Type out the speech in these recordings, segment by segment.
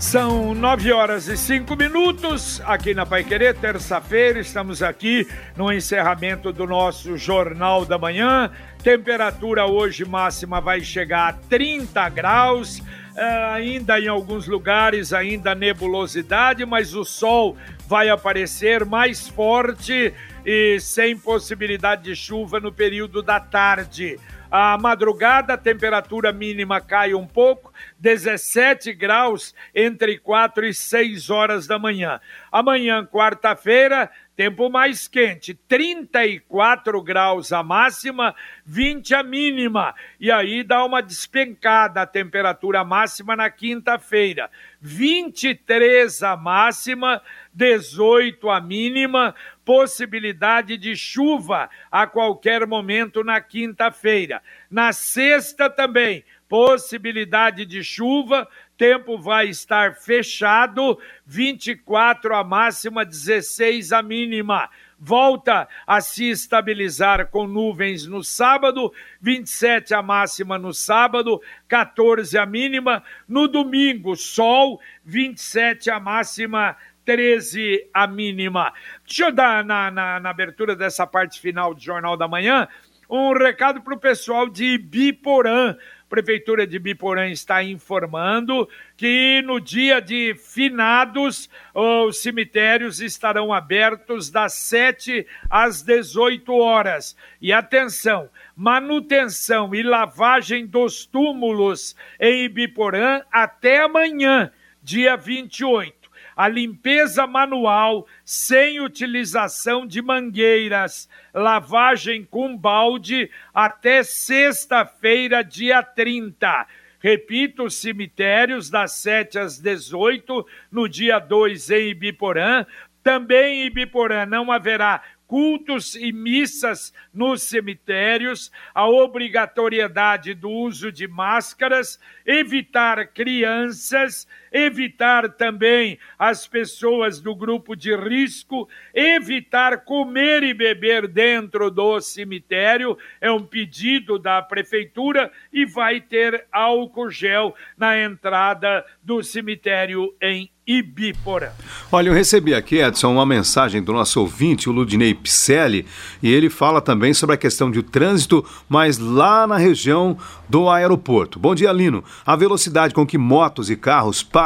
São nove horas e cinco minutos aqui na Pai Querer, terça-feira. Estamos aqui no encerramento do nosso Jornal da Manhã. Temperatura hoje máxima vai chegar a 30 graus. Uh, ainda em alguns lugares, ainda nebulosidade, mas o sol vai aparecer mais forte e sem possibilidade de chuva no período da tarde. A madrugada, a temperatura mínima cai um pouco, 17 graus entre 4 e 6 horas da manhã. Amanhã, quarta-feira, tempo mais quente, 34 graus a máxima, 20 a mínima. E aí dá uma despencada a temperatura máxima na quinta-feira. 23 a máxima, 18 a mínima, possibilidade de chuva a qualquer momento na quinta-feira. Na sexta também, possibilidade de chuva, tempo vai estar fechado, 24 a máxima, 16 a mínima volta a se estabilizar com nuvens no sábado, 27 a máxima no sábado, 14 a mínima. No domingo, sol, 27 a máxima, 13 a mínima. Deixa eu dar na, na, na abertura dessa parte final do Jornal da Manhã um recado para o pessoal de Biporã. Prefeitura de Biporã está informando que no dia de finados os cemitérios estarão abertos das 7 às 18 horas. E atenção, manutenção e lavagem dos túmulos em Biporã até amanhã, dia 28 a limpeza manual sem utilização de mangueiras, lavagem com balde até sexta-feira, dia 30. Repito, os cemitérios das 7 às 18, no dia 2 em Ibiporã. Também em Ibiporã não haverá cultos e missas nos cemitérios, a obrigatoriedade do uso de máscaras, evitar crianças, evitar também as pessoas do grupo de risco, evitar comer e beber dentro do cemitério, é um pedido da prefeitura e vai ter álcool gel na entrada do cemitério em Ibiporã. Olha, eu recebi aqui, Edson, uma mensagem do nosso ouvinte, o Ludinei Picelli, e ele fala também sobre a questão de trânsito, mas lá na região do aeroporto. Bom dia, Lino. A velocidade com que motos e carros passam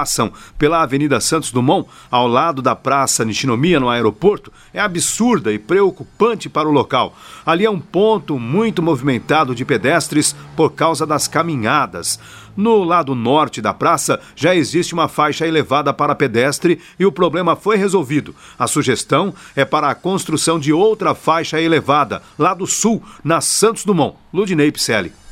pela Avenida Santos Dumont, ao lado da Praça Nishinomiya, no aeroporto, é absurda e preocupante para o local. Ali é um ponto muito movimentado de pedestres por causa das caminhadas. No lado norte da praça já existe uma faixa elevada para pedestre e o problema foi resolvido. A sugestão é para a construção de outra faixa elevada, lá do sul, na Santos Dumont. Ludinei Picelli.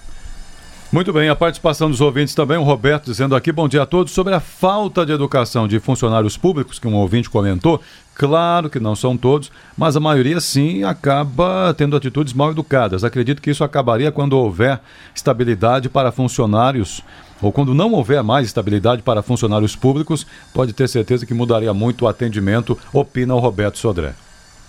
Muito bem, a participação dos ouvintes também, o Roberto dizendo aqui, bom dia a todos, sobre a falta de educação de funcionários públicos, que um ouvinte comentou. Claro que não são todos, mas a maioria sim acaba tendo atitudes mal educadas. Acredito que isso acabaria quando houver estabilidade para funcionários, ou quando não houver mais estabilidade para funcionários públicos, pode ter certeza que mudaria muito o atendimento, opina o Roberto Sodré.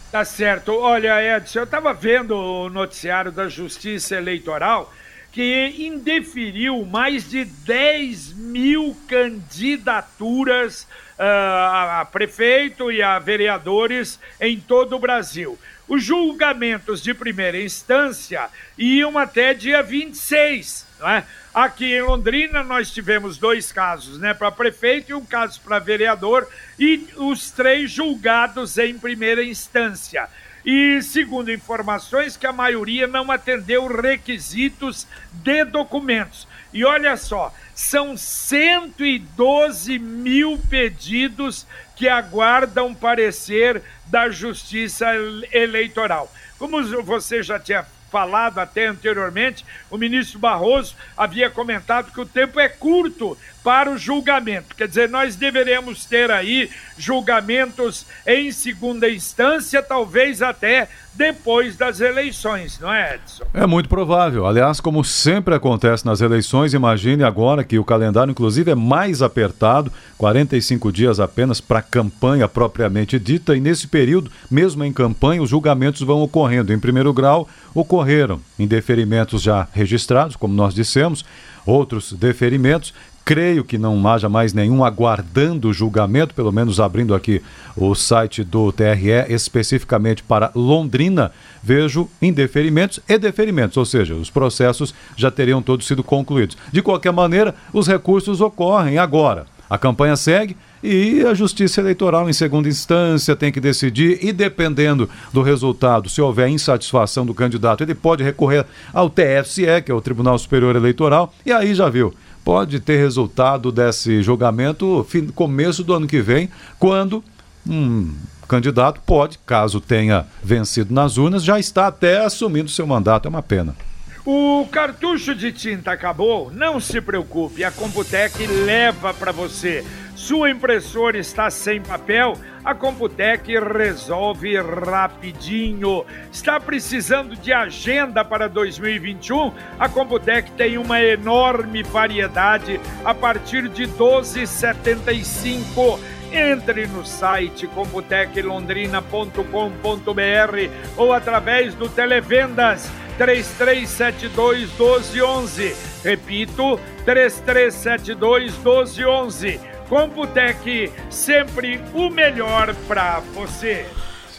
Tá certo. Olha, Edson, eu estava vendo o noticiário da Justiça Eleitoral que indeferiu mais de 10 mil candidaturas uh, a prefeito e a vereadores em todo o Brasil. Os julgamentos de primeira instância iam até dia 26. Né? Aqui em Londrina nós tivemos dois casos, né, para prefeito e um caso para vereador, e os três julgados em primeira instância e, segundo informações, que a maioria não atendeu requisitos de documentos. E olha só, são 112 mil pedidos que aguardam parecer da Justiça Eleitoral. Como você já tinha falado até anteriormente, o ministro Barroso havia comentado que o tempo é curto para o julgamento. Quer dizer, nós deveremos ter aí julgamentos em segunda instância, talvez até depois das eleições, não é, Edson? É muito provável. Aliás, como sempre acontece nas eleições, imagine agora que o calendário, inclusive, é mais apertado 45 dias apenas para a campanha propriamente dita, e nesse período, mesmo em campanha, os julgamentos vão ocorrendo. Em primeiro grau, ocorreram indeferimentos já registrados, como nós dissemos, outros deferimentos Creio que não haja mais nenhum aguardando o julgamento, pelo menos abrindo aqui o site do TRE especificamente para Londrina, vejo indeferimentos e deferimentos, ou seja, os processos já teriam todos sido concluídos. De qualquer maneira, os recursos ocorrem agora. A campanha segue e a Justiça Eleitoral, em segunda instância, tem que decidir e, dependendo do resultado, se houver insatisfação do candidato, ele pode recorrer ao TFCE, que é o Tribunal Superior Eleitoral, e aí já viu pode ter resultado desse julgamento fim, começo do ano que vem, quando um candidato pode, caso tenha vencido nas urnas, já está até assumindo seu mandato. É uma pena. O cartucho de tinta acabou? Não se preocupe, a Computec leva para você. Sua impressora está sem papel? A Computec resolve rapidinho. Está precisando de agenda para 2021? A Computec tem uma enorme variedade a partir de 12,75. Entre no site computeclondrina.com.br ou através do Televendas 3372 1211. Repito, 3372 1211 Computec, sempre o melhor para você.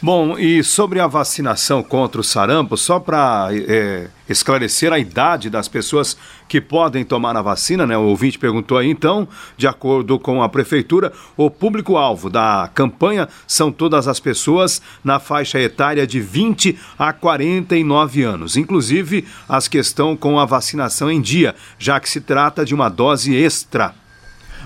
Bom, e sobre a vacinação contra o sarampo, só para é, esclarecer a idade das pessoas que podem tomar a vacina, né? O ouvinte perguntou aí, então, de acordo com a prefeitura, o público-alvo da campanha são todas as pessoas na faixa etária de 20 a 49 anos, inclusive as que estão com a vacinação em dia, já que se trata de uma dose extra.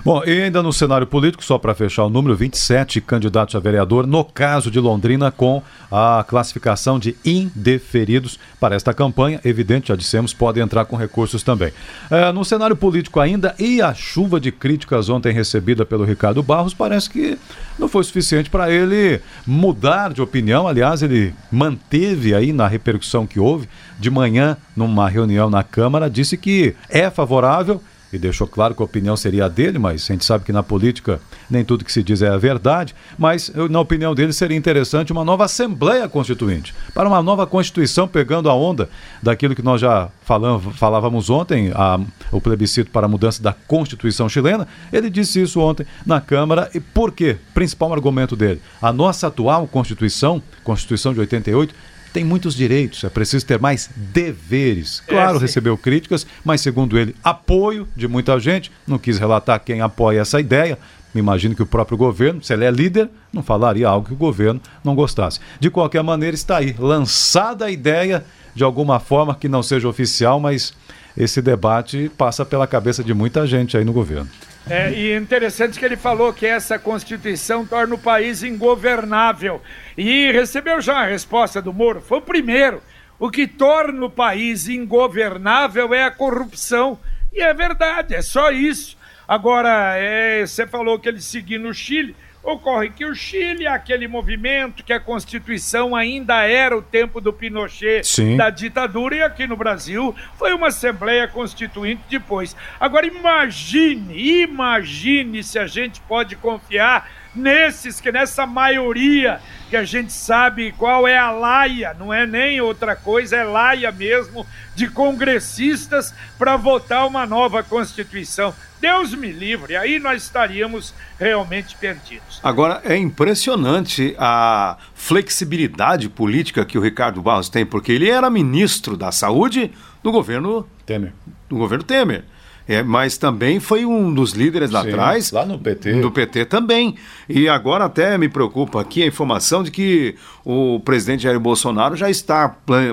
Bom, e ainda no cenário político, só para fechar o número, 27 candidatos a vereador, no caso de Londrina, com a classificação de indeferidos para esta campanha. Evidente, já dissemos, podem entrar com recursos também. É, no cenário político ainda, e a chuva de críticas ontem recebida pelo Ricardo Barros, parece que não foi suficiente para ele mudar de opinião. Aliás, ele manteve aí na repercussão que houve, de manhã, numa reunião na Câmara, disse que é favorável e deixou claro que a opinião seria a dele, mas a gente sabe que na política nem tudo que se diz é a verdade. Mas, na opinião dele, seria interessante uma nova Assembleia Constituinte, para uma nova Constituição, pegando a onda daquilo que nós já falávamos ontem, a, o plebiscito para a mudança da Constituição chilena. Ele disse isso ontem na Câmara. E por quê? Principal argumento dele: a nossa atual Constituição, Constituição de 88, tem muitos direitos, é preciso ter mais deveres. É, claro, é, recebeu críticas, mas segundo ele, apoio de muita gente. Não quis relatar quem apoia essa ideia. Me imagino que o próprio governo, se ele é líder, não falaria algo que o governo não gostasse. De qualquer maneira, está aí, lançada a ideia, de alguma forma que não seja oficial, mas esse debate passa pela cabeça de muita gente aí no governo. É, e interessante que ele falou que essa Constituição torna o país ingovernável. E recebeu já a resposta do Moro. Foi o primeiro. O que torna o país ingovernável é a corrupção. E é verdade, é só isso. Agora, é, você falou que ele seguiu no Chile. Ocorre que o Chile, aquele movimento que a Constituição ainda era o tempo do Pinochet, Sim. da ditadura, e aqui no Brasil foi uma Assembleia Constituinte depois. Agora imagine, imagine se a gente pode confiar nesses, que nessa maioria que a gente sabe qual é a laia, não é nem outra coisa, é laia mesmo, de congressistas para votar uma nova Constituição. Deus me livre, aí nós estaríamos realmente perdidos. Agora, é impressionante a flexibilidade política que o Ricardo Barros tem, porque ele era ministro da Saúde do governo Temer. Do governo Temer. É, mas também foi um dos líderes lá Sim, atrás. Lá no PT. Do PT também. E agora até me preocupa aqui a informação de que o presidente Jair Bolsonaro já está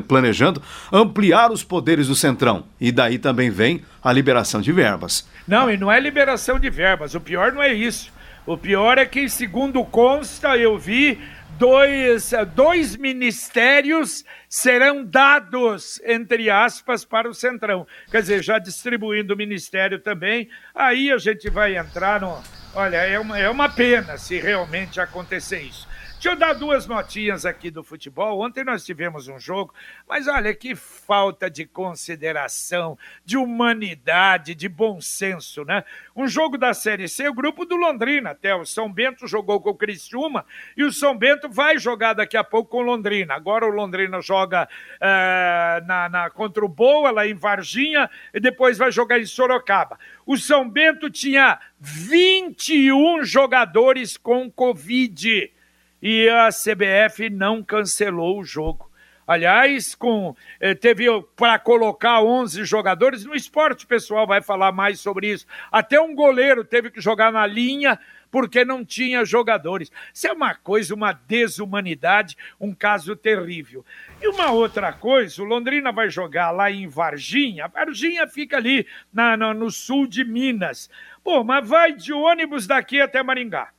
planejando ampliar os poderes do Centrão. E daí também vem a liberação de verbas. Não, e não é liberação de verbas. O pior não é isso. O pior é que, segundo consta, eu vi dois, dois ministérios serão dados, entre aspas, para o Centrão. Quer dizer, já distribuindo o ministério também, aí a gente vai entrar no. Olha, é uma, é uma pena se realmente acontecer isso. Deixa eu dar duas notinhas aqui do futebol. Ontem nós tivemos um jogo, mas olha que falta de consideração, de humanidade, de bom senso, né? Um jogo da Série C, o grupo do Londrina até. O São Bento jogou com o Criciúma e o São Bento vai jogar daqui a pouco com o Londrina. Agora o Londrina joga uh, na, na, contra o Boa, lá em Varginha, e depois vai jogar em Sorocaba. O São Bento tinha 21 jogadores com Covid e a CBF não cancelou o jogo. Aliás, com eh, teve para colocar 11 jogadores no esporte, pessoal vai falar mais sobre isso. Até um goleiro teve que jogar na linha porque não tinha jogadores. Isso é uma coisa, uma desumanidade, um caso terrível. E uma outra coisa, o Londrina vai jogar lá em Varginha. Varginha fica ali na, no sul de Minas. Pô, mas vai de ônibus daqui até Maringá.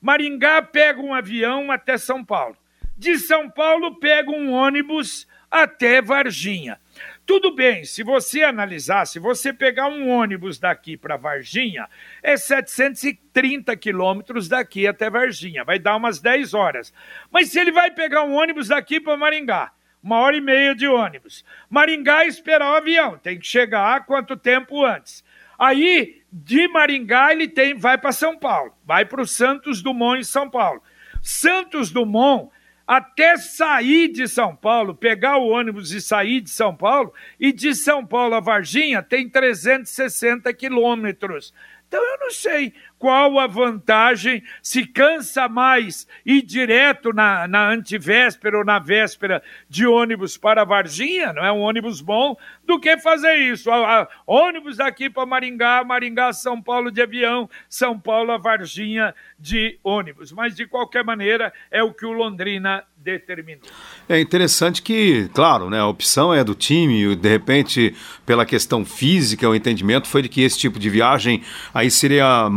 Maringá pega um avião até São Paulo. De São Paulo pega um ônibus até Varginha. Tudo bem, se você analisar, se você pegar um ônibus daqui para Varginha, é 730 quilômetros daqui até Varginha, vai dar umas 10 horas. Mas se ele vai pegar um ônibus daqui para Maringá, uma hora e meia de ônibus. Maringá esperar o avião, tem que chegar quanto tempo antes. Aí, de Maringá, ele tem, vai para São Paulo, vai para o Santos Dumont em São Paulo. Santos Dumont, até sair de São Paulo, pegar o ônibus e sair de São Paulo, e de São Paulo a Varginha tem 360 quilômetros. Então eu não sei qual a vantagem, se cansa mais ir direto na, na antivéspera ou na véspera de ônibus para Varginha, não é um ônibus bom, do que fazer isso. A, a, ônibus daqui para Maringá, Maringá, São Paulo de avião, São Paulo a Varginha de ônibus. Mas de qualquer maneira, é o que o Londrina determinou. É interessante que, claro, né, a opção é do time, de repente, pela questão física, o entendimento foi de que esse tipo de viagem aí seria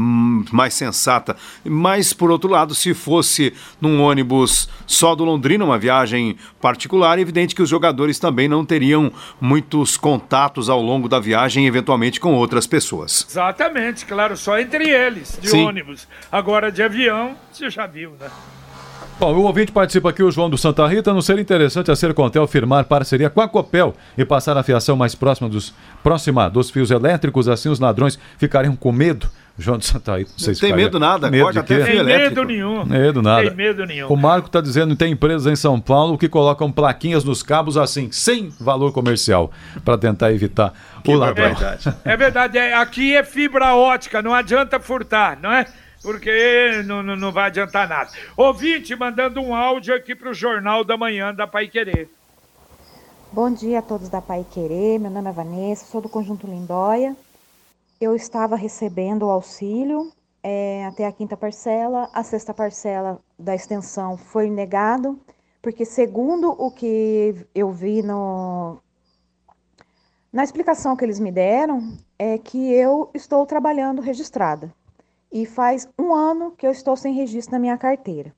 mais sensata. Mas, por outro lado, se fosse num ônibus só do Londrina, uma viagem particular, é evidente que os jogadores também não teriam muitos contatos ao longo da viagem, eventualmente com outras pessoas. Exatamente, claro, só entre eles, de Sim. ônibus. Agora, de avião, você já viu, né? Bom, o ouvinte participa aqui, o João do Santa Rita. Não seria interessante a Sercontel firmar parceria com a Copel e passar a fiação mais próxima dos, próxima dos fios elétricos? Assim os ladrões ficariam com medo. João do Santa Rita, não sei se Tem medo nada, medo de até Tem medo nenhum. Medo nada. Tem medo nenhum. O Marco está dizendo que tem empresas em São Paulo que colocam plaquinhas nos cabos assim, sem valor comercial, para tentar evitar que o ladrão. É verdade. É verdade. É, aqui é fibra ótica, não adianta furtar, não é? porque não, não, não vai adiantar nada. Ouvinte, mandando um áudio aqui para o Jornal da Manhã da Pai Querer. Bom dia a todos da Pai Querer, meu nome é Vanessa, sou do Conjunto Lindóia. Eu estava recebendo o auxílio é, até a quinta parcela, a sexta parcela da extensão foi negado, porque segundo o que eu vi no, na explicação que eles me deram, é que eu estou trabalhando registrada e faz um ano que eu estou sem registro na minha carteira.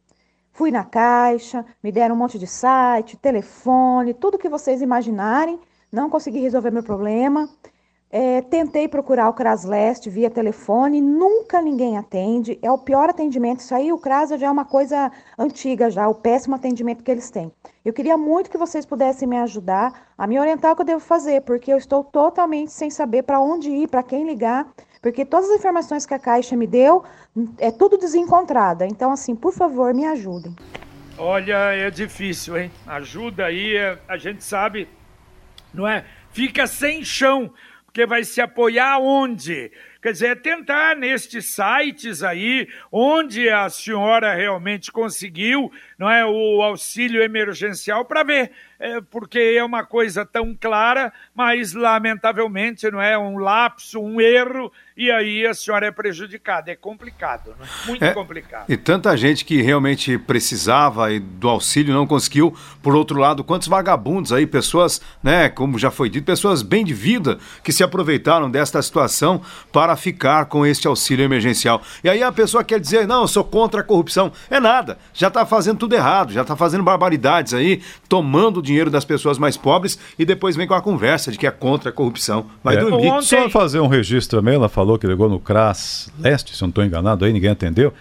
Fui na caixa, me deram um monte de site, telefone, tudo que vocês imaginarem, não consegui resolver meu problema. É, tentei procurar o Crasleste via telefone, nunca ninguém atende. É o pior atendimento. Isso aí, o Cras já é uma coisa antiga já, o péssimo atendimento que eles têm. Eu queria muito que vocês pudessem me ajudar a me orientar o que eu devo fazer, porque eu estou totalmente sem saber para onde ir, para quem ligar, porque todas as informações que a Caixa me deu é tudo desencontrada. Então, assim, por favor, me ajudem. Olha, é difícil, hein? Ajuda aí, é, a gente sabe, não é? Fica sem chão porque vai se apoiar onde? Quer dizer, é tentar nestes sites aí, onde a senhora realmente conseguiu, não é, o auxílio emergencial, para ver é, porque é uma coisa tão clara, mas lamentavelmente não é um lapso, um erro, e aí a senhora é prejudicada. É complicado, né? muito é, complicado. E tanta gente que realmente precisava e do auxílio não conseguiu. Por outro lado, quantos vagabundos aí, pessoas, né, como já foi dito, pessoas bem de vida que se aproveitaram desta situação para ficar com este auxílio emergencial. E aí a pessoa quer dizer, não, eu sou contra a corrupção. É nada, já está fazendo tudo errado, já está fazendo barbaridades aí, tomando dinheiro dinheiro das pessoas mais pobres e depois vem com a conversa de que é contra a corrupção. Vai é. dormir. Ontem... Só fazer um registro também, ela falou que ligou no CRAS Leste, se eu não estou enganado aí, ninguém atendeu.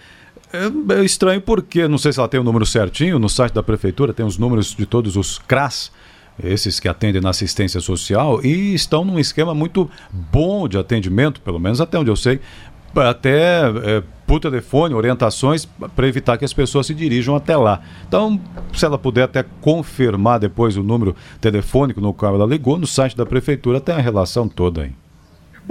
É, é estranho porque, não sei se ela tem o número certinho, no site da prefeitura tem os números de todos os CRAS, esses que atendem na assistência social, e estão num esquema muito bom de atendimento, pelo menos até onde eu sei, até é, por telefone, orientações para evitar que as pessoas se dirijam até lá. Então, se ela puder até confirmar depois o número telefônico no qual ela ligou, no site da prefeitura tem a relação toda aí.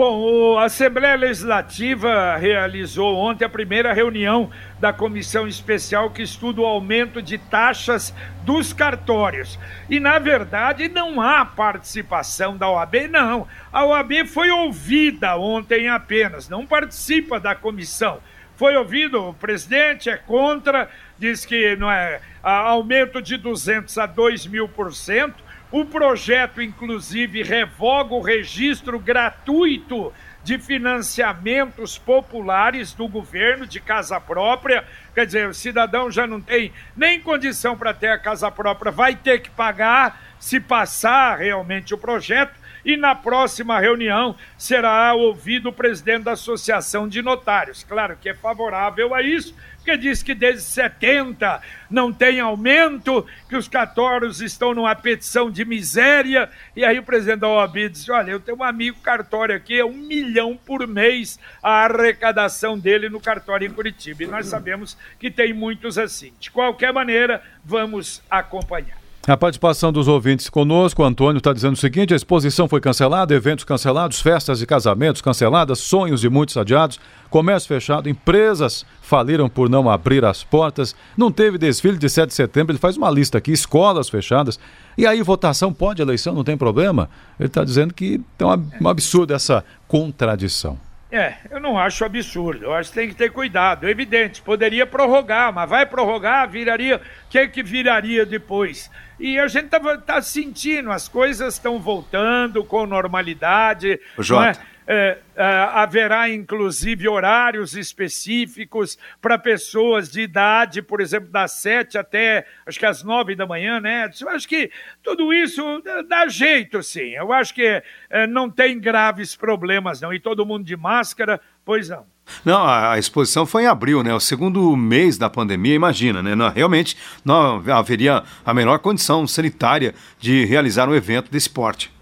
Bom, a Assembleia Legislativa realizou ontem a primeira reunião da comissão especial que estuda o aumento de taxas dos cartórios. E, na verdade, não há participação da OAB, não. A OAB foi ouvida ontem apenas, não participa da comissão. Foi ouvido, o presidente é contra, diz que não é aumento de 200 a 2 mil por cento o projeto, inclusive, revoga o registro gratuito de financiamentos populares do governo de casa própria. Quer dizer, o cidadão já não tem nem condição para ter a casa própria, vai ter que pagar se passar realmente o projeto. E na próxima reunião será ouvido o presidente da Associação de Notários. Claro que é favorável a isso, porque diz que desde 70 não tem aumento, que os cartórios estão numa petição de miséria. E aí o presidente da OAB disse: Olha, eu tenho um amigo cartório aqui, é um milhão por mês a arrecadação dele no cartório em Curitiba. E nós sabemos que tem muitos assim. De qualquer maneira, vamos acompanhar. A participação dos ouvintes conosco, o Antônio está dizendo o seguinte: a exposição foi cancelada, eventos cancelados, festas e casamentos canceladas, sonhos de muitos adiados, comércio fechado, empresas faliram por não abrir as portas, não teve desfile de 7 de setembro, ele faz uma lista aqui, escolas fechadas, e aí votação pode, eleição não tem problema. Ele está dizendo que é um absurdo essa contradição. É, eu não acho absurdo. Eu acho que tem que ter cuidado. É evidente, poderia prorrogar, mas vai prorrogar, viraria. O que, é que viraria depois? E a gente tá, tá sentindo, as coisas estão voltando com normalidade. Jota. É, é, haverá inclusive horários específicos para pessoas de idade, por exemplo, das sete até acho que às nove da manhã, né? Eu acho que tudo isso dá jeito, sim. Eu acho que é, não tem graves problemas, não. E todo mundo de máscara, pois não. Não, a, exposição foi em abril, né? O segundo mês da pandemia, imagina, né? Não, realmente não haveria a menor condição sanitária de realizar um evento desse porte.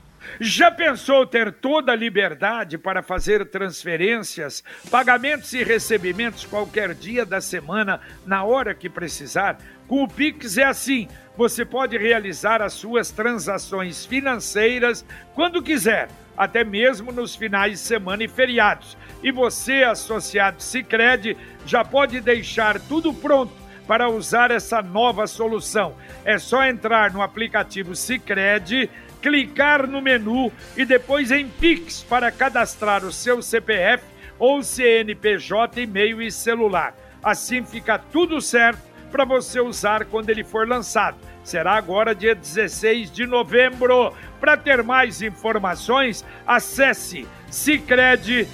Já pensou ter toda a liberdade para fazer transferências, pagamentos e recebimentos qualquer dia da semana, na hora que precisar? Com o Pix é assim. Você pode realizar as suas transações financeiras quando quiser, até mesmo nos finais de semana e feriados. E você, associado Sicredi, já pode deixar tudo pronto para usar essa nova solução. É só entrar no aplicativo Sicredi clicar no menu e depois em Pix para cadastrar o seu CPF ou CNPJ, e-mail e celular. Assim fica tudo certo para você usar quando ele for lançado. Será agora dia 16 de novembro. Para ter mais informações, acesse cicred.com.br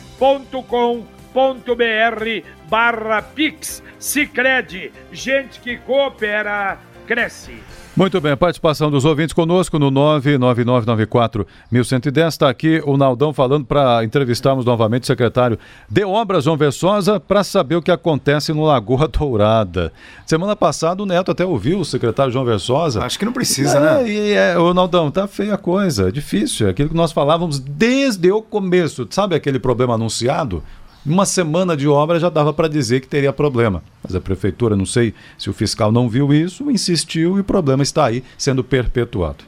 barra Pix. Cicred, gente que coopera, cresce. Muito bem, a participação dos ouvintes conosco no 99994-1110. Está aqui o Naldão falando para entrevistarmos novamente o secretário de Obras, João Versosa, para saber o que acontece no Lagoa Dourada. Semana passada o Neto até ouviu o secretário João Versosa. Acho que não precisa, é, né? E é, o Naldão, tá feia a coisa, é difícil. É aquilo que nós falávamos desde o começo. Sabe aquele problema anunciado? Uma semana de obra já dava para dizer que teria problema. Mas a prefeitura, não sei se o fiscal não viu isso, insistiu e o problema está aí sendo perpetuado.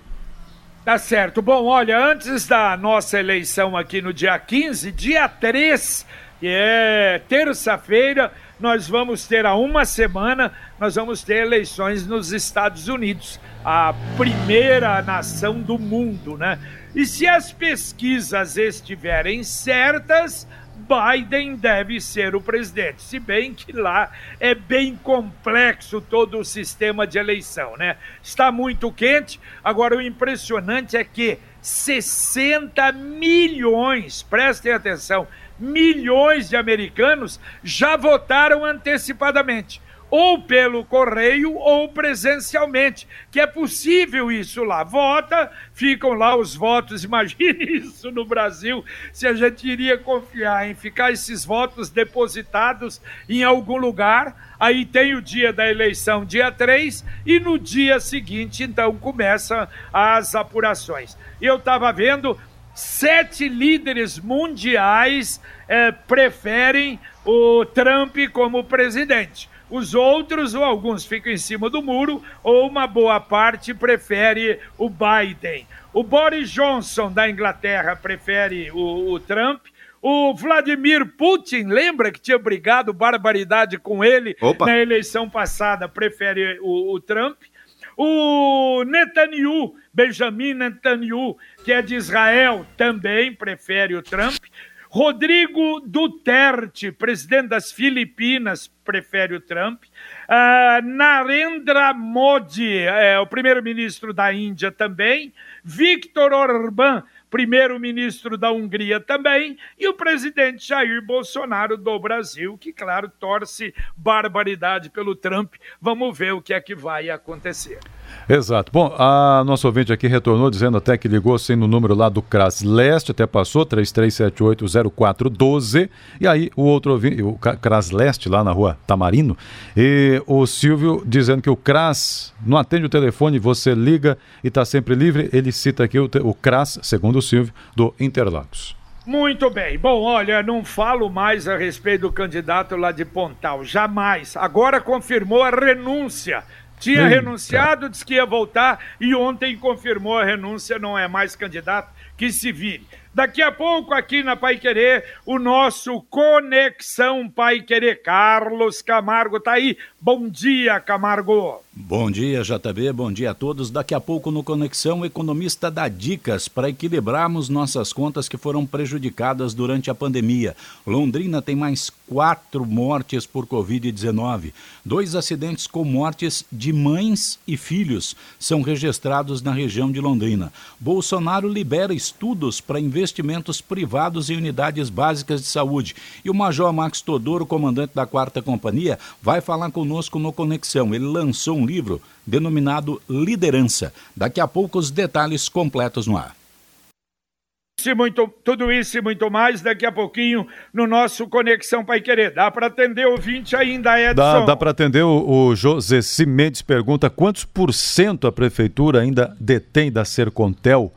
Tá certo. Bom, olha, antes da nossa eleição aqui no dia 15, dia 3, que é terça-feira, nós vamos ter há uma semana, nós vamos ter eleições nos Estados Unidos, a primeira nação do mundo, né? E se as pesquisas estiverem certas, Biden deve ser o presidente. Se bem que lá é bem complexo todo o sistema de eleição, né? Está muito quente. Agora, o impressionante é que 60 milhões, prestem atenção, milhões de americanos já votaram antecipadamente. Ou pelo correio ou presencialmente, que é possível isso lá. Vota, ficam lá os votos. Imagine isso no Brasil, se a gente iria confiar em ficar esses votos depositados em algum lugar. Aí tem o dia da eleição, dia 3, e no dia seguinte, então, começam as apurações. Eu estava vendo, sete líderes mundiais eh, preferem o Trump como presidente. Os outros, ou alguns ficam em cima do muro, ou uma boa parte prefere o Biden. O Boris Johnson da Inglaterra prefere o, o Trump. O Vladimir Putin, lembra que tinha brigado barbaridade com ele Opa. na eleição passada, prefere o, o Trump. O Netanyahu, Benjamin Netanyahu, que é de Israel, também prefere o Trump. Rodrigo Duterte, presidente das Filipinas, prefere o Trump. Uh, Narendra Modi, é, o primeiro-ministro da Índia também. Victor Orbán, primeiro-ministro da Hungria também, e o presidente Jair Bolsonaro do Brasil, que, claro, torce barbaridade pelo Trump. Vamos ver o que é que vai acontecer. Exato. Bom, a nossa ouvinte aqui retornou dizendo até que ligou sem no número lá do CRAS Leste, até passou, 33780412. E aí o outro ouvinte, o CRAS Leste lá na rua Tamarino, e o Silvio dizendo que o CRAS não atende o telefone, você liga e está sempre livre. Ele cita aqui o, o CRAS, segundo o Silvio, do Interlagos. Muito bem. Bom, olha, não falo mais a respeito do candidato lá de Pontal, jamais. Agora confirmou a renúncia tinha Eita. renunciado, disse que ia voltar e ontem confirmou a renúncia, não é mais candidato, que se vire. Daqui a pouco, aqui na Pai Querer, o nosso Conexão Pai Querer. Carlos Camargo tá aí. Bom dia, Camargo. Bom dia, JB. Bom dia a todos. Daqui a pouco no Conexão, o economista dá dicas para equilibrarmos nossas contas que foram prejudicadas durante a pandemia. Londrina tem mais quatro mortes por Covid-19. Dois acidentes com mortes de mães e filhos são registrados na região de Londrina. Bolsonaro libera estudos para investimentos privados em unidades básicas de saúde. E o Major Max Todoro, comandante da quarta companhia, vai falar conosco no Conexão. Ele lançou um livro denominado Liderança. Daqui a pouco os detalhes completos no ar. Muito, tudo isso e muito mais daqui a pouquinho no nosso Conexão Pai Querer. Dá para atender o 20 ainda, Edson? Dá, dá para atender. O, o José Cimendes pergunta quantos por cento a prefeitura ainda detém da Sercontel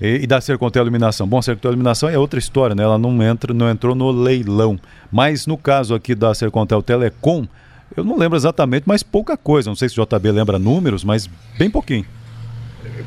e, e da Sercontel Iluminação. Bom, a Sercontel Iluminação é outra história, né? Ela não, entra, não entrou no leilão. Mas no caso aqui da Sercontel Telecom, eu não lembro exatamente, mas pouca coisa. Não sei se o JB lembra números, mas bem pouquinho.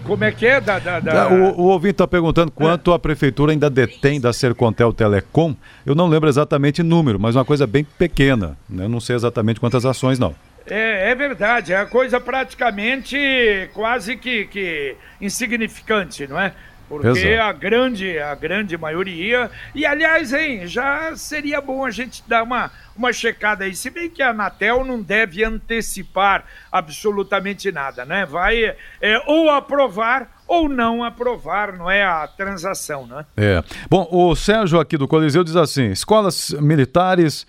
Como é que é? Da, da, da... O, o ouvinte está perguntando quanto a prefeitura ainda detém da Sercontel Telecom. Eu não lembro exatamente número, mas uma coisa bem pequena. Né? Eu não sei exatamente quantas ações, não. É, é verdade, é a coisa praticamente quase que, que insignificante, não é? Porque Exato. a grande, a grande maioria. E aliás, hein, já seria bom a gente dar uma, uma checada aí. Se bem que a Anatel não deve antecipar absolutamente nada, né? Vai é, ou aprovar ou não aprovar, não é a transação, né? É. Bom, o Sérgio aqui do Coliseu diz assim: escolas militares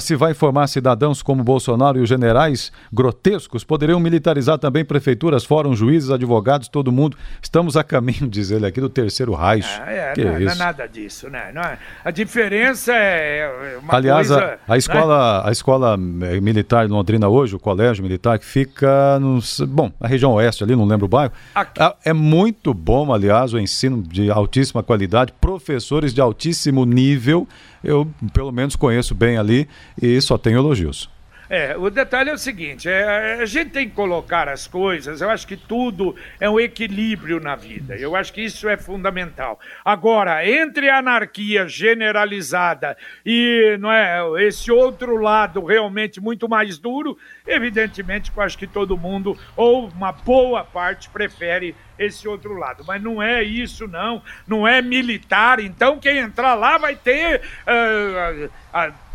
se vai formar cidadãos como Bolsonaro e os generais grotescos, poderiam militarizar também prefeituras, fóruns, juízes, advogados, todo mundo. Estamos a caminho, diz ele aqui, do terceiro raio. Ah, é, não, é, não, é nada disso, né? Não é, a diferença é uma Aliás, coisa, a, a, né? escola, né? a escola militar de Londrina hoje, o colégio militar, que fica no, bom, na região oeste ali, não lembro o bairro, aqui. é muito bom, aliás, o ensino de altíssima qualidade, professores de altíssimo nível, eu pelo menos conheço bem ali e só tenho elogios. É, o detalhe é o seguinte: é, a gente tem que colocar as coisas, eu acho que tudo é um equilíbrio na vida, eu acho que isso é fundamental. Agora, entre a anarquia generalizada e não é, esse outro lado realmente muito mais duro, evidentemente eu acho que todo mundo, ou uma boa parte, prefere esse outro lado. Mas não é isso, não. Não é militar. Então, quem entrar lá vai ter. Uh, uh, uh,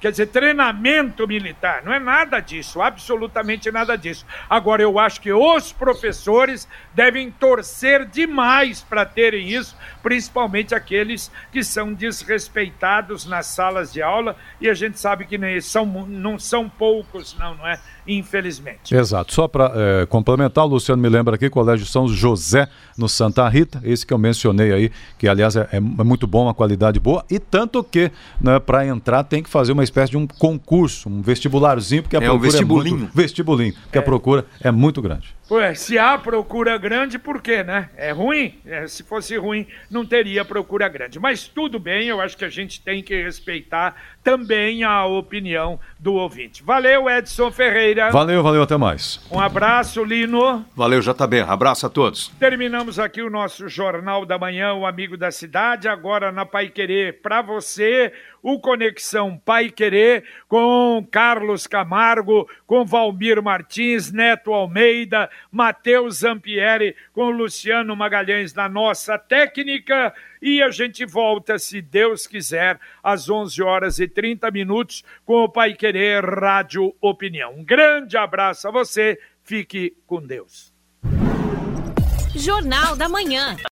quer dizer, treinamento militar. Não é nada disso, absolutamente nada disso. Agora, eu acho que os professores devem torcer demais para terem isso, principalmente aqueles que são desrespeitados nas salas de aula, e a gente sabe que nem são, não são poucos, não, não é? Infelizmente. Exato. Só para é, complementar, o Luciano me lembra aqui, Colégio São José, no Santa Rita, esse que eu mencionei aí, que aliás é, é muito bom, uma qualidade boa, e tanto que né, para entrar tem que fazer uma espécie de um concurso, um vestibularzinho, porque a é procura um vestibulinho. é muito, vestibulinho, porque a procura é muito grande. Ué, se há procura grande, por quê, né? É ruim? É, se fosse ruim, não teria procura grande. Mas tudo bem, eu acho que a gente tem que respeitar também a opinião do ouvinte. Valeu, Edson Ferreira. Valeu, valeu, até mais. Um abraço, Lino. Valeu, JB. Abraço a todos. Terminamos aqui o nosso Jornal da Manhã, o Amigo da Cidade, agora na Pai Querer, para você o Conexão Pai Querer com Carlos Camargo, com Valmir Martins, Neto Almeida, Matheus Zampieri, com Luciano Magalhães na nossa técnica. E a gente volta, se Deus quiser, às 11 horas e 30 minutos com o Pai Querer Rádio Opinião. Um grande abraço a você, fique com Deus. Jornal da Manhã.